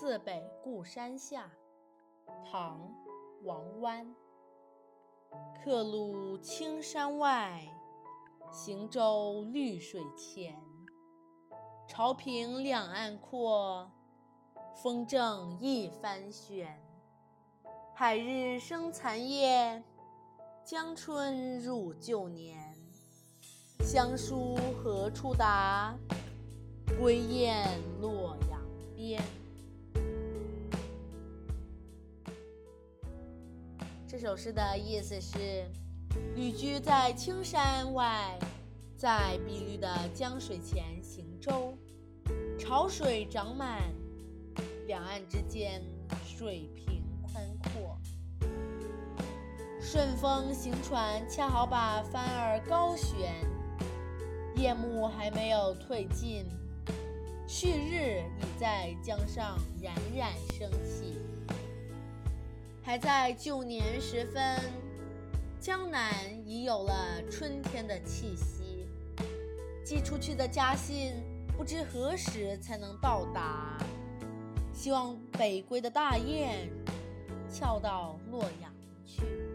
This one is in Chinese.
次北固山下，唐·王湾。客路青山外，行舟绿水前。潮平两岸阔，风正一帆悬。海日生残夜，江春入旧年。乡书何处达？归雁洛阳边。这首诗的意思是：旅居在青山外，在碧绿的江水前行舟，潮水涨满，两岸之间水平宽阔。顺风行船恰好把帆儿高悬，夜幕还没有退尽，旭日已在江上冉冉升起。还在旧年时分，江南已有了春天的气息。寄出去的家信不知何时才能到达，希望北归的大雁翘到洛阳去。